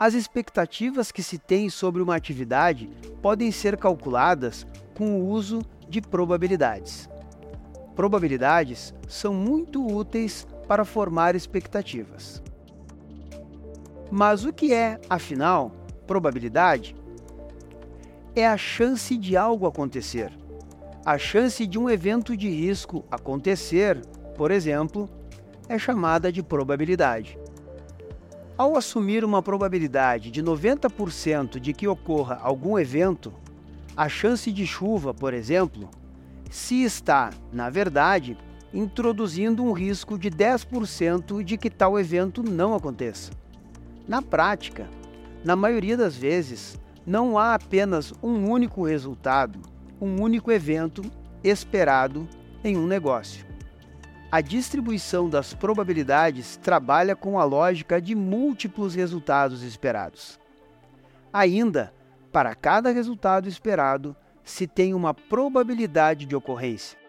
As expectativas que se tem sobre uma atividade podem ser calculadas com o uso de probabilidades. Probabilidades são muito úteis para formar expectativas. Mas o que é, afinal, probabilidade? É a chance de algo acontecer. A chance de um evento de risco acontecer, por exemplo, é chamada de probabilidade. Ao assumir uma probabilidade de 90% de que ocorra algum evento, a chance de chuva, por exemplo, se está, na verdade, introduzindo um risco de 10% de que tal evento não aconteça. Na prática, na maioria das vezes, não há apenas um único resultado, um único evento esperado em um negócio. A distribuição das probabilidades trabalha com a lógica de múltiplos resultados esperados. Ainda, para cada resultado esperado, se tem uma probabilidade de ocorrência.